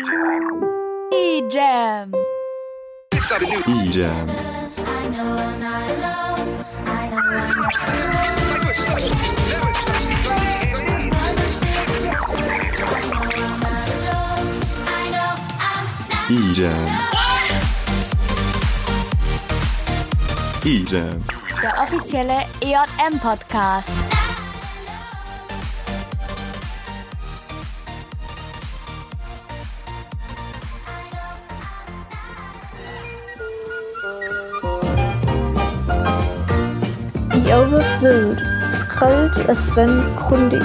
Idziemy. Idziemy. Idziemy. Idziemy. Der offizielle EM Podcast. EJM-Podcast. Die overflowed, scrollt Sven grundig.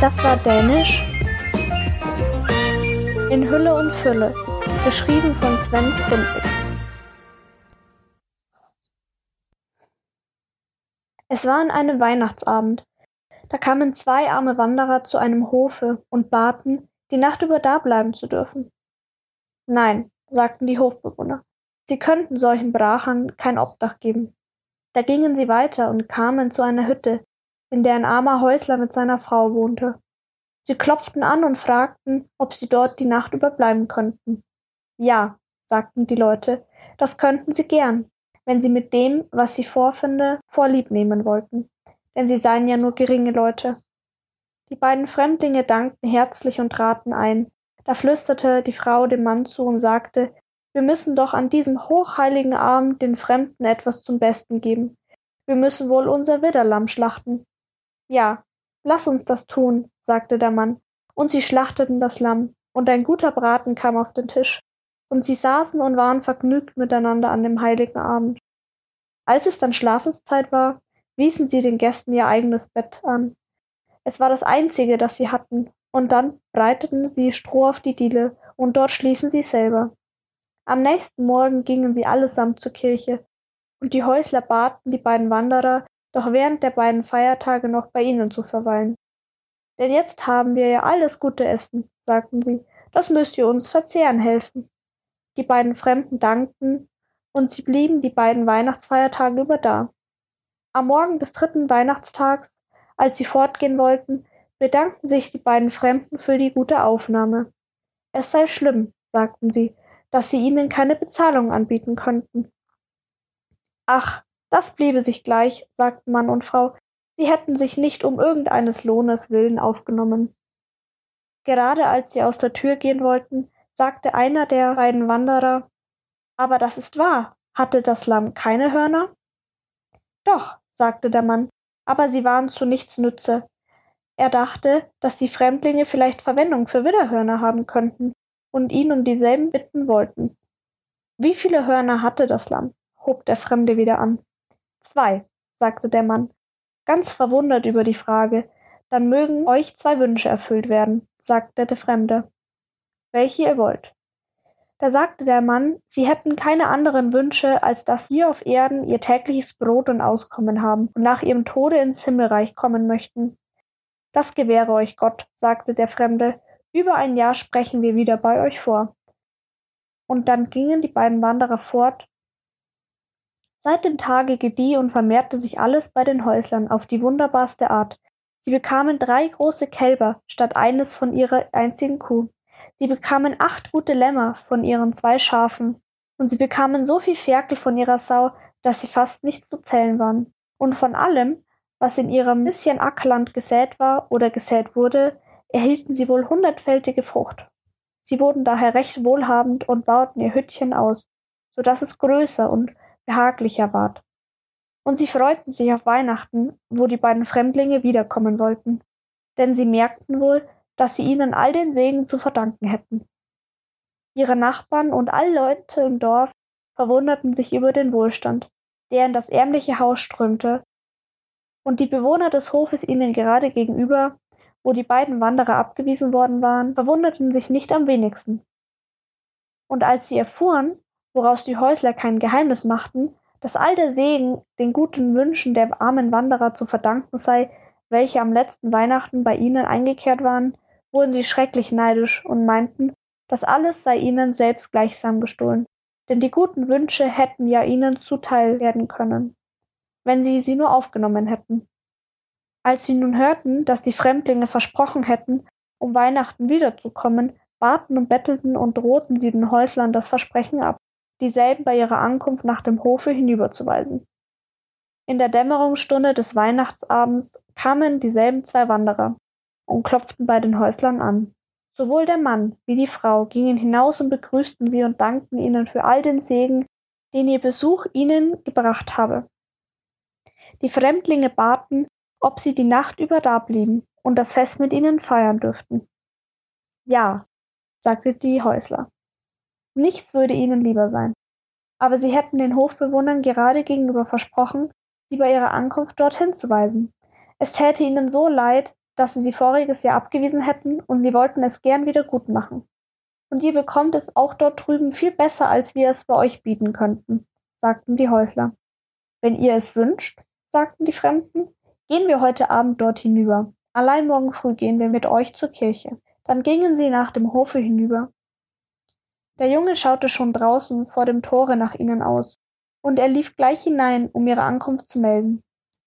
Das war Dänisch in Hülle und Fülle, geschrieben von Sven Grundig. Es war an einem Weihnachtsabend. Da kamen zwei arme Wanderer zu einem Hofe und baten, die Nacht über dableiben zu dürfen. Nein, sagten die Hofbewohner, sie könnten solchen Brachern kein Obdach geben. Da gingen sie weiter und kamen zu einer Hütte, in der ein armer Häusler mit seiner Frau wohnte. Sie klopften an und fragten, ob sie dort die Nacht überbleiben könnten. Ja, sagten die Leute, das könnten sie gern, wenn sie mit dem, was sie vorfinde, vorlieb nehmen wollten denn sie seien ja nur geringe Leute. Die beiden Fremdlinge dankten herzlich und traten ein. Da flüsterte die Frau dem Mann zu und sagte, wir müssen doch an diesem hochheiligen Abend den Fremden etwas zum Besten geben. Wir müssen wohl unser Widderlamm schlachten. Ja, lass uns das tun, sagte der Mann, und sie schlachteten das Lamm, und ein guter Braten kam auf den Tisch, und sie saßen und waren vergnügt miteinander an dem heiligen Abend. Als es dann Schlafenszeit war, wiesen sie den Gästen ihr eigenes Bett an. Es war das einzige, das sie hatten, und dann breiteten sie Stroh auf die Diele, und dort schliefen sie selber. Am nächsten Morgen gingen sie allesamt zur Kirche, und die Häusler baten die beiden Wanderer, doch während der beiden Feiertage noch bei ihnen zu verweilen. Denn jetzt haben wir ja alles gute Essen, sagten sie, das müsst ihr uns verzehren helfen. Die beiden Fremden dankten, und sie blieben die beiden Weihnachtsfeiertage über da. Am Morgen des dritten Weihnachtstags, als sie fortgehen wollten, bedankten sich die beiden Fremden für die gute Aufnahme. Es sei schlimm, sagten sie, dass sie ihnen keine Bezahlung anbieten könnten. Ach, das bliebe sich gleich, sagten Mann und Frau, sie hätten sich nicht um irgendeines Lohnes willen aufgenommen. Gerade als sie aus der Tür gehen wollten, sagte einer der beiden Wanderer Aber das ist wahr. Hatte das Lamm keine Hörner? Doch, sagte der Mann, aber sie waren zu nichts Nütze. Er dachte, dass die Fremdlinge vielleicht Verwendung für Widderhörner haben könnten und ihn um dieselben bitten wollten. Wie viele Hörner hatte das Lamm? hob der Fremde wieder an. Zwei, sagte der Mann, ganz verwundert über die Frage. Dann mögen euch zwei Wünsche erfüllt werden, sagte der Fremde. Welche ihr wollt. Da sagte der Mann, sie hätten keine anderen Wünsche, als dass sie auf Erden ihr tägliches Brot und Auskommen haben und nach ihrem Tode ins Himmelreich kommen möchten. Das gewähre euch Gott, sagte der Fremde, über ein Jahr sprechen wir wieder bei euch vor. Und dann gingen die beiden Wanderer fort. Seit dem Tage gedieh und vermehrte sich alles bei den Häuslern auf die wunderbarste Art. Sie bekamen drei große Kälber statt eines von ihrer einzigen Kuh. Sie bekamen acht gute Lämmer von ihren zwei Schafen, und sie bekamen so viel Ferkel von ihrer Sau, dass sie fast nicht zu zählen waren. Und von allem, was in ihrem bisschen Ackerland gesät war oder gesät wurde, erhielten sie wohl hundertfältige Frucht. Sie wurden daher recht wohlhabend und bauten ihr Hüttchen aus, so dass es größer und behaglicher ward. Und sie freuten sich auf Weihnachten, wo die beiden Fremdlinge wiederkommen wollten. Denn sie merkten wohl, dass sie ihnen all den Segen zu verdanken hätten. Ihre Nachbarn und alle Leute im Dorf verwunderten sich über den Wohlstand, der in das ärmliche Haus strömte, und die Bewohner des Hofes ihnen gerade gegenüber, wo die beiden Wanderer abgewiesen worden waren, verwunderten sich nicht am wenigsten. Und als sie erfuhren, woraus die Häusler kein Geheimnis machten, dass all der Segen den guten Wünschen der armen Wanderer zu verdanken sei, welche am letzten Weihnachten bei ihnen eingekehrt waren, wurden sie schrecklich neidisch und meinten, das alles sei ihnen selbst gleichsam gestohlen. denn die guten Wünsche hätten ja ihnen zuteil werden können, wenn sie sie nur aufgenommen hätten. Als sie nun hörten, dass die Fremdlinge versprochen hätten, um Weihnachten wiederzukommen, baten und bettelten und drohten sie den Häuslern das Versprechen ab, dieselben bei ihrer Ankunft nach dem Hofe hinüberzuweisen. In der Dämmerungsstunde des Weihnachtsabends kamen dieselben zwei Wanderer und klopften bei den Häuslern an. Sowohl der Mann wie die Frau gingen hinaus und begrüßten sie und dankten ihnen für all den Segen, den ihr Besuch ihnen gebracht habe. Die Fremdlinge baten, ob sie die Nacht über dablieben und das Fest mit ihnen feiern dürften. Ja, sagte die Häusler. Nichts würde ihnen lieber sein. Aber sie hätten den Hofbewohnern gerade gegenüber versprochen, sie bei ihrer Ankunft dorthin zu weisen. Es täte ihnen so leid, dass sie sie voriges Jahr abgewiesen hätten, und sie wollten es gern wieder gut machen. Und ihr bekommt es auch dort drüben viel besser, als wir es bei euch bieten könnten, sagten die Häusler. Wenn ihr es wünscht, sagten die Fremden, gehen wir heute Abend dort hinüber. Allein morgen früh gehen wir mit euch zur Kirche. Dann gingen sie nach dem Hofe hinüber. Der Junge schaute schon draußen vor dem Tore nach ihnen aus, und er lief gleich hinein, um ihre Ankunft zu melden.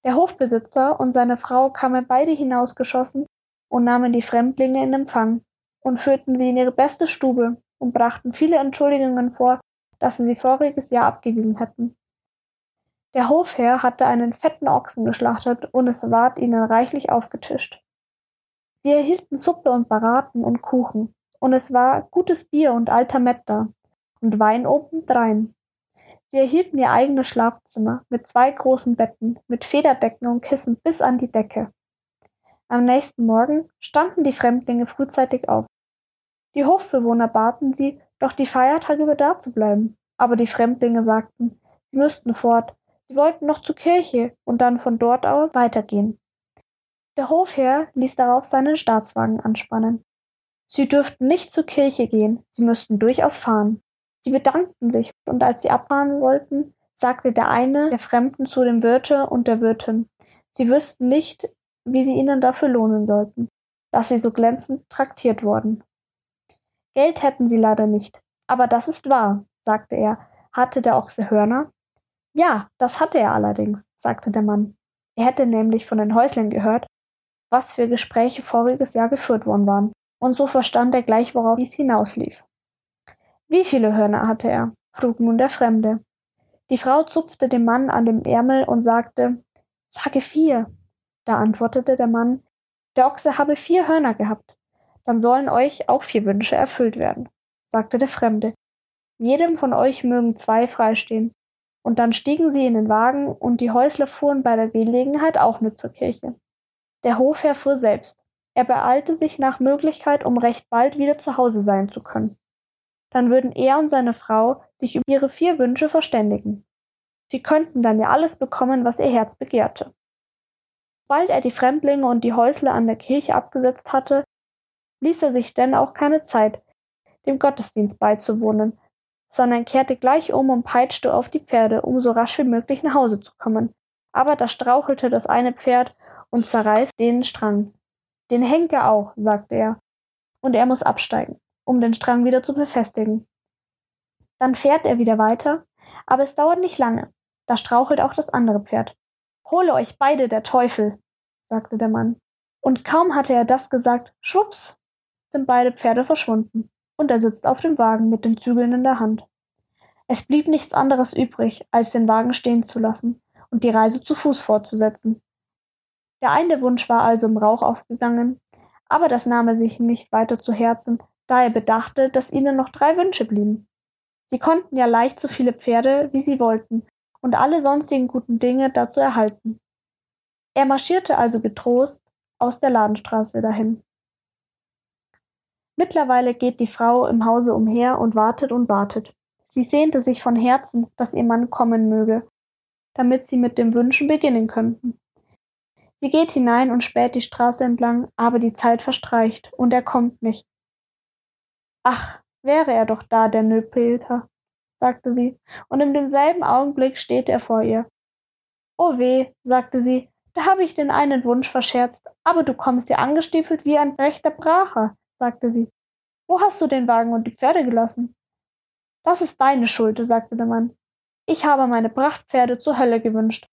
Der Hofbesitzer und seine Frau kamen beide hinausgeschossen und nahmen die Fremdlinge in Empfang und führten sie in ihre beste Stube und brachten viele Entschuldigungen vor, dass sie sie voriges Jahr abgewiesen hätten. Der Hofherr hatte einen fetten Ochsen geschlachtet und es ward ihnen reichlich aufgetischt. Sie erhielten Suppe und Baraten und Kuchen, und es war gutes Bier und alter Mett da und Wein obendrein. Sie erhielten ihr eigenes Schlafzimmer mit zwei großen Betten, mit Federdecken und Kissen bis an die Decke. Am nächsten Morgen standen die Fremdlinge frühzeitig auf. Die Hofbewohner baten sie, doch die Feiertage über da zu bleiben, aber die Fremdlinge sagten, sie müssten fort, sie wollten noch zur Kirche und dann von dort aus weitergehen. Der Hofherr ließ darauf seinen Staatswagen anspannen. Sie dürften nicht zur Kirche gehen, sie müssten durchaus fahren. Sie bedankten sich, und als sie abfahren wollten, sagte der eine der Fremden zu dem Wirte und der Wirtin, sie wüssten nicht, wie sie ihnen dafür lohnen sollten, dass sie so glänzend traktiert worden. Geld hätten sie leider nicht, aber das ist wahr, sagte er. Hatte der Ochse Hörner? Ja, das hatte er allerdings, sagte der Mann. Er hätte nämlich von den Häuslern gehört, was für Gespräche voriges Jahr geführt worden waren, und so verstand er gleich, worauf dies hinauslief. Wie viele Hörner hatte er? frug nun der Fremde. Die Frau zupfte dem Mann an dem Ärmel und sagte, Sage vier. Da antwortete der Mann, der Ochse habe vier Hörner gehabt. Dann sollen euch auch vier Wünsche erfüllt werden, sagte der Fremde. Jedem von euch mögen zwei freistehen. Und dann stiegen sie in den Wagen, und die Häusler fuhren bei der Gelegenheit auch mit zur Kirche. Der Hofherr fuhr selbst. Er beeilte sich nach Möglichkeit, um recht bald wieder zu Hause sein zu können. Dann würden er und seine Frau sich über ihre vier Wünsche verständigen. Sie könnten dann ja alles bekommen, was ihr Herz begehrte. Bald er die Fremdlinge und die Häusler an der Kirche abgesetzt hatte, ließ er sich denn auch keine Zeit, dem Gottesdienst beizuwohnen, sondern kehrte gleich um und peitschte auf die Pferde, um so rasch wie möglich nach Hause zu kommen. Aber da strauchelte das eine Pferd und zerreißt den Strang. Den Henker auch, sagte er, und er muss absteigen, um den Strang wieder zu befestigen. Dann fährt er wieder weiter, aber es dauert nicht lange. Da strauchelt auch das andere Pferd. Hole euch beide der Teufel, sagte der Mann. Und kaum hatte er das gesagt, schwups, sind beide Pferde verschwunden, und er sitzt auf dem Wagen mit den Zügeln in der Hand. Es blieb nichts anderes übrig, als den Wagen stehen zu lassen und die Reise zu Fuß fortzusetzen. Der eine Wunsch war also im Rauch aufgegangen, aber das nahm er sich nicht weiter zu Herzen, da er bedachte, dass ihnen noch drei Wünsche blieben. Sie konnten ja leicht so viele Pferde, wie sie wollten, und alle sonstigen guten Dinge dazu erhalten. Er marschierte also getrost aus der Ladenstraße dahin. Mittlerweile geht die Frau im Hause umher und wartet und wartet. Sie sehnte sich von Herzen, dass ihr Mann kommen möge, damit sie mit dem Wünschen beginnen könnten. Sie geht hinein und späht die Straße entlang, aber die Zeit verstreicht, und er kommt nicht. Ach, wäre er doch da, der Nöpeter, sagte sie, und in demselben Augenblick steht er vor ihr. Oh weh, sagte sie, da habe ich den einen Wunsch verscherzt, aber du kommst ja angestiefelt wie ein rechter Bracher, sagte sie. Wo hast du den Wagen und die Pferde gelassen? Das ist deine Schuld, sagte der Mann. Ich habe meine Prachtpferde zur Hölle gewünscht.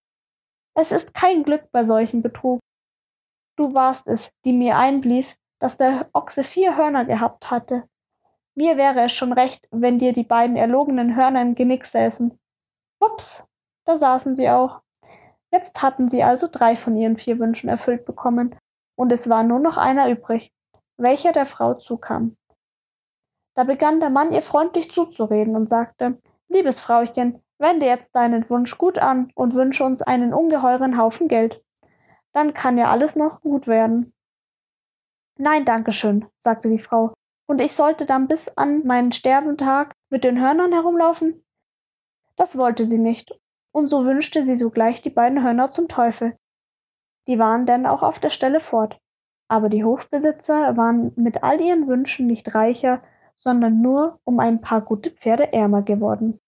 Es ist kein Glück bei solchem Betrug. Du warst es, die mir einblies, dass der Ochse vier Hörner gehabt hatte. Mir wäre es schon recht, wenn dir die beiden erlogenen Hörner im Genick säßen. Ups, da saßen sie auch. Jetzt hatten sie also drei von ihren vier Wünschen erfüllt bekommen, und es war nur noch einer übrig, welcher der Frau zukam. Da begann der Mann ihr freundlich zuzureden und sagte Liebes Frauchen, wende jetzt deinen Wunsch gut an und wünsche uns einen ungeheuren Haufen Geld. Dann kann ja alles noch gut werden. Nein, danke schön, sagte die Frau. Und ich sollte dann bis an meinen Sterbentag mit den Hörnern herumlaufen? Das wollte sie nicht, und so wünschte sie sogleich die beiden Hörner zum Teufel. Die waren denn auch auf der Stelle fort. Aber die Hofbesitzer waren mit all ihren Wünschen nicht reicher, sondern nur um ein paar gute Pferde ärmer geworden.